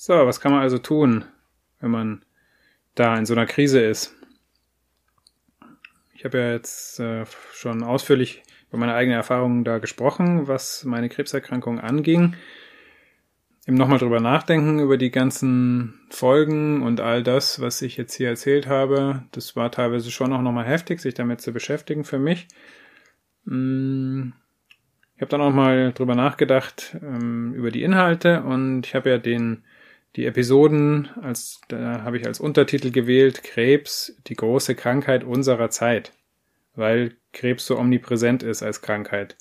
So, was kann man also tun, wenn man da in so einer Krise ist? Ich habe ja jetzt äh, schon ausführlich über meine eigenen Erfahrungen da gesprochen, was meine Krebserkrankung anging. Eben nochmal drüber nachdenken, über die ganzen Folgen und all das, was ich jetzt hier erzählt habe. Das war teilweise schon auch nochmal heftig, sich damit zu beschäftigen für mich. Mm, ich habe dann auch mal drüber nachgedacht ähm, über die Inhalte und ich habe ja den die Episoden, als da habe ich als Untertitel gewählt Krebs, die große Krankheit unserer Zeit, weil Krebs so omnipräsent ist als Krankheit.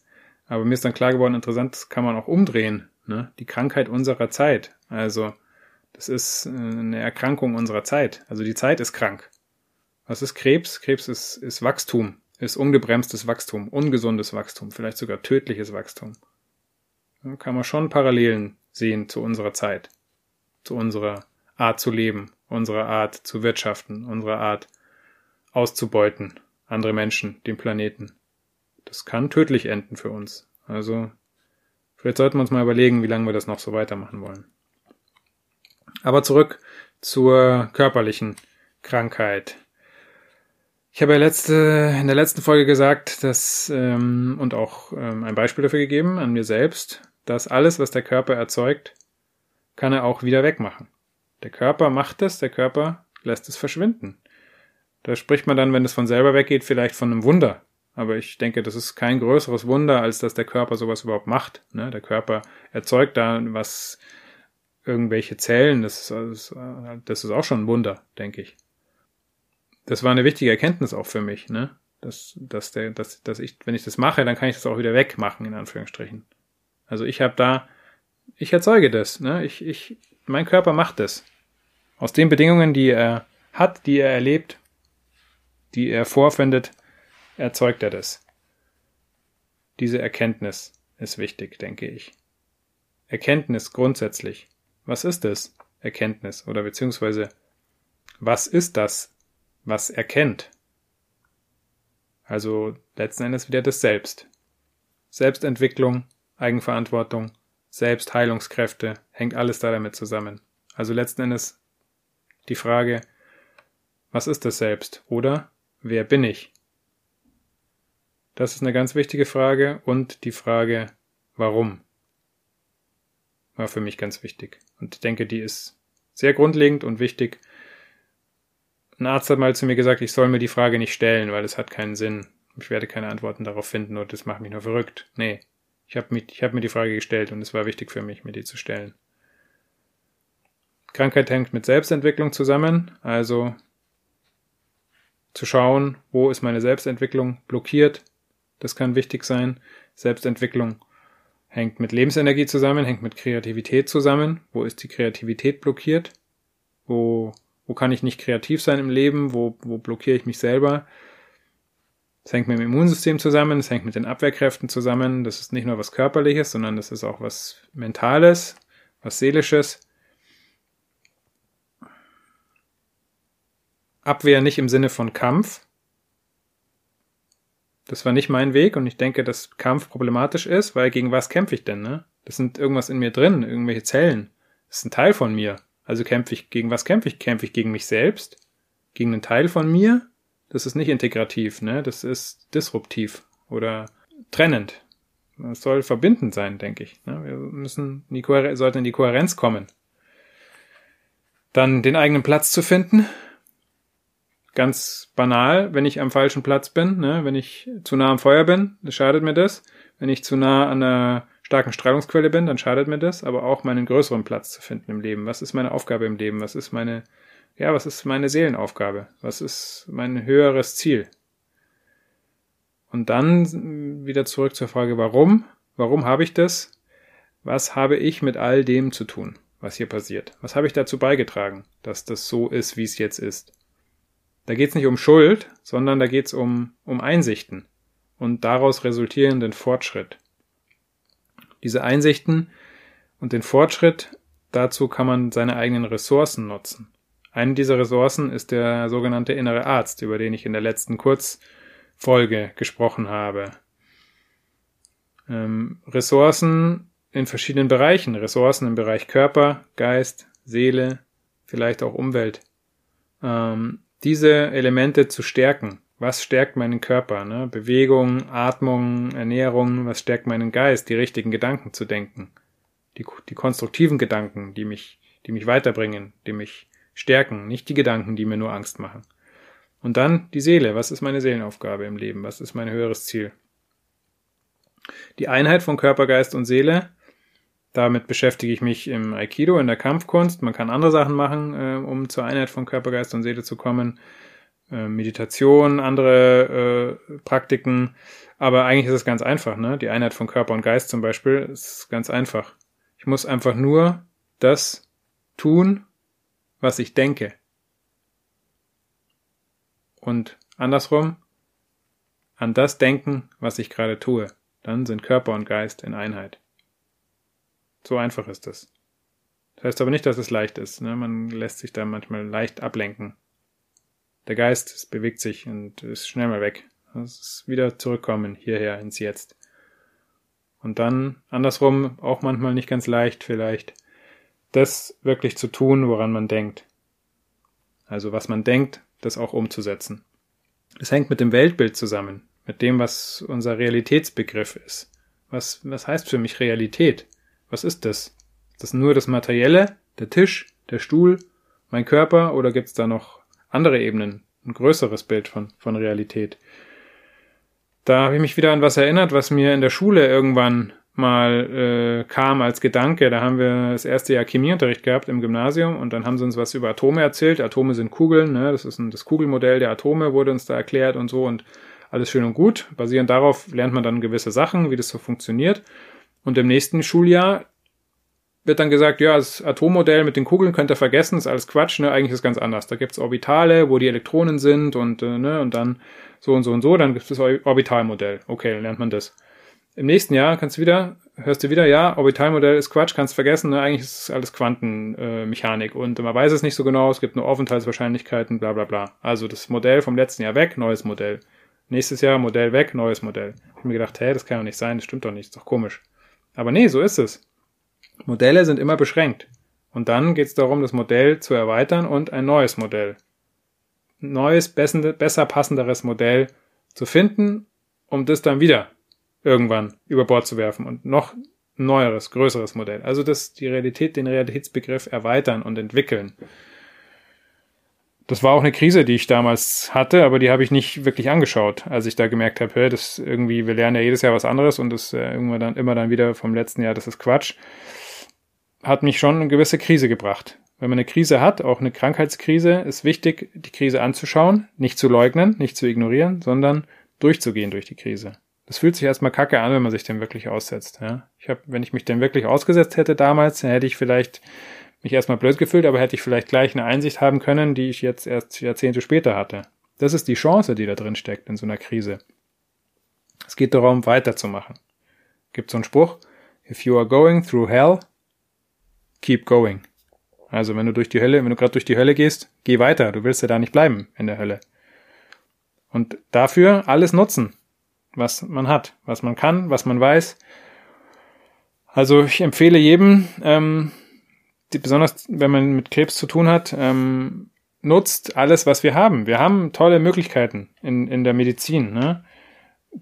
Aber mir ist dann klar geworden, interessant, das kann man auch umdrehen, ne? Die Krankheit unserer Zeit. Also das ist äh, eine Erkrankung unserer Zeit. Also die Zeit ist krank. Was ist Krebs? Krebs ist, ist Wachstum, ist ungebremstes Wachstum, ungesundes Wachstum, vielleicht sogar tödliches Wachstum. Da kann man schon Parallelen sehen zu unserer Zeit zu unserer Art zu leben, unserer Art zu wirtschaften, unserer Art auszubeuten, andere Menschen, den Planeten. Das kann tödlich enden für uns. Also vielleicht sollten wir uns mal überlegen, wie lange wir das noch so weitermachen wollen. Aber zurück zur körperlichen Krankheit. Ich habe ja letzte, in der letzten Folge gesagt, dass ähm, und auch ähm, ein Beispiel dafür gegeben an mir selbst, dass alles, was der Körper erzeugt, kann er auch wieder wegmachen. Der Körper macht es, der Körper lässt es verschwinden. Da spricht man dann, wenn es von selber weggeht, vielleicht von einem Wunder. Aber ich denke, das ist kein größeres Wunder, als dass der Körper sowas überhaupt macht. Ne? Der Körper erzeugt da was, irgendwelche Zellen, das ist, das ist auch schon ein Wunder, denke ich. Das war eine wichtige Erkenntnis auch für mich, ne? Dass, dass, der, dass, dass ich, wenn ich das mache, dann kann ich das auch wieder wegmachen, in Anführungsstrichen. Also ich habe da ich erzeuge das. Ne? Ich, ich, mein Körper macht das. Aus den Bedingungen, die er hat, die er erlebt, die er vorfindet, erzeugt er das. Diese Erkenntnis ist wichtig, denke ich. Erkenntnis grundsätzlich. Was ist es? Erkenntnis oder beziehungsweise was ist das, was erkennt? Also letzten Endes wieder das Selbst. Selbstentwicklung, Eigenverantwortung, Selbstheilungskräfte, hängt alles da damit zusammen. Also letzten Endes die Frage, was ist das Selbst? Oder wer bin ich? Das ist eine ganz wichtige Frage und die Frage, warum? War für mich ganz wichtig. Und ich denke, die ist sehr grundlegend und wichtig. Ein Arzt hat mal zu mir gesagt, ich soll mir die Frage nicht stellen, weil es hat keinen Sinn. Ich werde keine Antworten darauf finden und das macht mich nur verrückt. Nee, ich habe hab mir die Frage gestellt und es war wichtig für mich, mir die zu stellen. Krankheit hängt mit Selbstentwicklung zusammen, also zu schauen, wo ist meine Selbstentwicklung blockiert. Das kann wichtig sein. Selbstentwicklung hängt mit Lebensenergie zusammen, hängt mit Kreativität zusammen. Wo ist die Kreativität blockiert? Wo, wo kann ich nicht kreativ sein im Leben? Wo, wo blockiere ich mich selber? Es hängt mit dem Immunsystem zusammen, es hängt mit den Abwehrkräften zusammen. Das ist nicht nur was Körperliches, sondern das ist auch was Mentales, was Seelisches. Abwehr nicht im Sinne von Kampf. Das war nicht mein Weg und ich denke, dass Kampf problematisch ist, weil gegen was kämpfe ich denn, ne? Das sind irgendwas in mir drin, irgendwelche Zellen. Das ist ein Teil von mir. Also kämpfe ich gegen was kämpfe ich? Kämpfe ich gegen mich selbst? Gegen einen Teil von mir? Das ist nicht integrativ, ne? Das ist disruptiv oder trennend. Es soll verbindend sein, denke ich. Ne? Wir müssen in die sollten in die Kohärenz kommen. Dann den eigenen Platz zu finden. Ganz banal, wenn ich am falschen Platz bin, ne? wenn ich zu nah am Feuer bin, dann schadet mir das. Wenn ich zu nah an einer starken Strahlungsquelle bin, dann schadet mir das, aber auch meinen größeren Platz zu finden im Leben. Was ist meine Aufgabe im Leben? Was ist meine ja, was ist meine Seelenaufgabe? Was ist mein höheres Ziel? Und dann wieder zurück zur Frage, warum? Warum habe ich das? Was habe ich mit all dem zu tun? was hier passiert? Was habe ich dazu beigetragen, dass das so ist, wie es jetzt ist? Da geht es nicht um Schuld, sondern da geht es um, um Einsichten und daraus resultierenden Fortschritt. Diese Einsichten und den Fortschritt, dazu kann man seine eigenen Ressourcen nutzen. Eine dieser Ressourcen ist der sogenannte innere Arzt, über den ich in der letzten Kurzfolge gesprochen habe. Ähm, Ressourcen in verschiedenen Bereichen, Ressourcen im Bereich Körper, Geist, Seele, vielleicht auch Umwelt. Ähm, diese Elemente zu stärken. Was stärkt meinen Körper? Ne? Bewegung, Atmung, Ernährung, was stärkt meinen Geist, die richtigen Gedanken zu denken. Die, die konstruktiven Gedanken, die mich, die mich weiterbringen, die mich stärken, nicht die Gedanken, die mir nur Angst machen. Und dann die Seele. Was ist meine Seelenaufgabe im Leben? Was ist mein höheres Ziel? Die Einheit von Körper, Geist und Seele damit beschäftige ich mich im Aikido, in der Kampfkunst. Man kann andere Sachen machen, äh, um zur Einheit von Körper, Geist und Seele zu kommen. Äh, Meditation, andere äh, Praktiken. Aber eigentlich ist es ganz einfach. Ne? Die Einheit von Körper und Geist zum Beispiel ist ganz einfach. Ich muss einfach nur das tun, was ich denke. Und andersrum, an das denken, was ich gerade tue. Dann sind Körper und Geist in Einheit. So einfach ist das. Das heißt aber nicht, dass es leicht ist. Ne? Man lässt sich da manchmal leicht ablenken. Der Geist bewegt sich und ist schnell mal weg. Das ist wieder zurückkommen hierher ins Jetzt. Und dann andersrum auch manchmal nicht ganz leicht vielleicht, das wirklich zu tun, woran man denkt. Also was man denkt, das auch umzusetzen. Es hängt mit dem Weltbild zusammen, mit dem, was unser Realitätsbegriff ist. Was, was heißt für mich Realität? Was ist das? Ist das nur das Materielle, der Tisch, der Stuhl, mein Körper oder gibt's da noch andere Ebenen, ein größeres Bild von, von Realität? Da habe ich mich wieder an was erinnert, was mir in der Schule irgendwann mal äh, kam als Gedanke. Da haben wir das erste Jahr Chemieunterricht gehabt im Gymnasium und dann haben sie uns was über Atome erzählt. Atome sind Kugeln, ne? das ist ein, das Kugelmodell der Atome wurde uns da erklärt und so und alles schön und gut. Basierend darauf lernt man dann gewisse Sachen, wie das so funktioniert. Und im nächsten Schuljahr wird dann gesagt, ja, das Atommodell mit den Kugeln könnt ihr vergessen, ist alles Quatsch, ne? Eigentlich ist es ganz anders. Da gibt's Orbitale, wo die Elektronen sind und, äh, ne, und dann so und so und so, dann gibt es das Orbitalmodell. Okay, dann lernt man das. Im nächsten Jahr kannst du wieder, hörst du wieder, ja, Orbitalmodell ist Quatsch, kannst vergessen, ne? eigentlich ist es alles Quantenmechanik äh, und man weiß es nicht so genau, es gibt nur Aufenthaltswahrscheinlichkeiten, bla bla bla. Also das Modell vom letzten Jahr weg, neues Modell. Nächstes Jahr Modell weg, neues Modell. Ich habe mir gedacht, hä, das kann doch nicht sein, das stimmt doch nicht, ist doch komisch. Aber nee, so ist es. Modelle sind immer beschränkt. Und dann geht es darum, das Modell zu erweitern und ein neues Modell. Neues, besser passenderes Modell zu finden, um das dann wieder irgendwann über Bord zu werfen und noch neueres, größeres Modell. Also das, die Realität, den Realitätsbegriff erweitern und entwickeln. Das war auch eine Krise, die ich damals hatte, aber die habe ich nicht wirklich angeschaut, als ich da gemerkt habe, hey, das irgendwie, wir lernen ja jedes Jahr was anderes und das äh, irgendwann dann immer dann wieder vom letzten Jahr, das ist Quatsch, hat mich schon eine gewisse Krise gebracht. Wenn man eine Krise hat, auch eine Krankheitskrise, ist wichtig, die Krise anzuschauen, nicht zu leugnen, nicht zu ignorieren, sondern durchzugehen durch die Krise. Das fühlt sich erstmal kacke an, wenn man sich dem wirklich aussetzt. Ja? Ich habe, wenn ich mich dem wirklich ausgesetzt hätte damals, dann hätte ich vielleicht mich erstmal blöd gefühlt, aber hätte ich vielleicht gleich eine Einsicht haben können, die ich jetzt erst Jahrzehnte später hatte. Das ist die Chance, die da drin steckt in so einer Krise. Es geht darum, weiterzumachen. Gibt so einen Spruch, if you are going through hell, keep going. Also wenn du durch die Hölle, wenn du gerade durch die Hölle gehst, geh weiter. Du willst ja da nicht bleiben in der Hölle. Und dafür alles nutzen, was man hat, was man kann, was man weiß. Also ich empfehle jedem, ähm, die, besonders wenn man mit Krebs zu tun hat, ähm, nutzt alles, was wir haben. Wir haben tolle Möglichkeiten in, in der Medizin. Ne?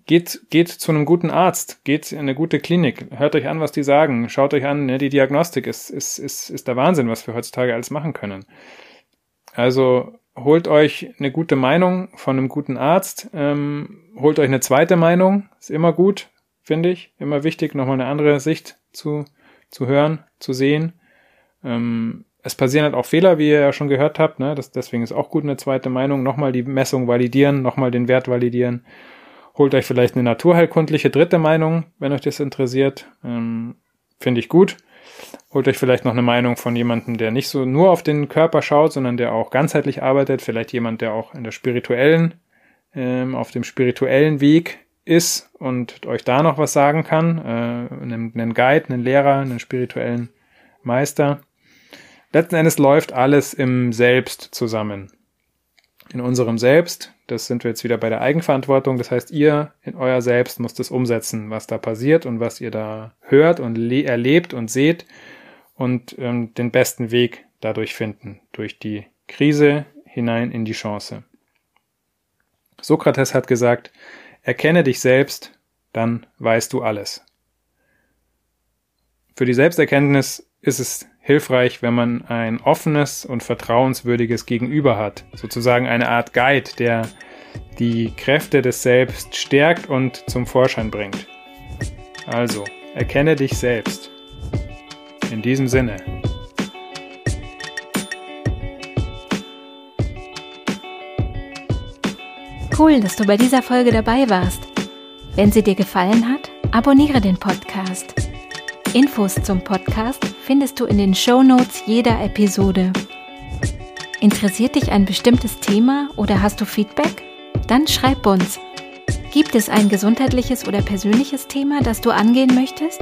Geht, geht zu einem guten Arzt, geht in eine gute Klinik, hört euch an, was die sagen, schaut euch an, ne? die Diagnostik ist, ist, ist, ist der Wahnsinn, was wir heutzutage alles machen können. Also holt euch eine gute Meinung von einem guten Arzt, ähm, holt euch eine zweite Meinung, ist immer gut, finde ich, immer wichtig, nochmal eine andere Sicht zu, zu hören, zu sehen. Ähm, es passieren halt auch Fehler, wie ihr ja schon gehört habt. Ne? Das, deswegen ist auch gut eine zweite Meinung. Nochmal die Messung validieren, nochmal den Wert validieren. Holt euch vielleicht eine naturheilkundliche dritte Meinung, wenn euch das interessiert. Ähm, Finde ich gut. Holt euch vielleicht noch eine Meinung von jemandem, der nicht so nur auf den Körper schaut, sondern der auch ganzheitlich arbeitet. Vielleicht jemand, der auch in der spirituellen, ähm, auf dem spirituellen Weg ist und euch da noch was sagen kann. Äh, einen, einen Guide, einen Lehrer, einen spirituellen Meister. Letzten Endes läuft alles im Selbst zusammen. In unserem Selbst, das sind wir jetzt wieder bei der Eigenverantwortung, das heißt, ihr in euer Selbst müsst es umsetzen, was da passiert und was ihr da hört und erlebt und seht und ähm, den besten Weg dadurch finden, durch die Krise hinein in die Chance. Sokrates hat gesagt, erkenne dich selbst, dann weißt du alles. Für die Selbsterkenntnis ist es hilfreich, wenn man ein offenes und vertrauenswürdiges Gegenüber hat, sozusagen eine Art Guide, der die Kräfte des Selbst stärkt und zum Vorschein bringt. Also, erkenne dich selbst. In diesem Sinne. Cool, dass du bei dieser Folge dabei warst. Wenn sie dir gefallen hat, abonniere den Podcast. Infos zum Podcast findest du in den Show Notes jeder Episode. Interessiert dich ein bestimmtes Thema oder hast du Feedback? Dann schreib uns. Gibt es ein gesundheitliches oder persönliches Thema, das du angehen möchtest?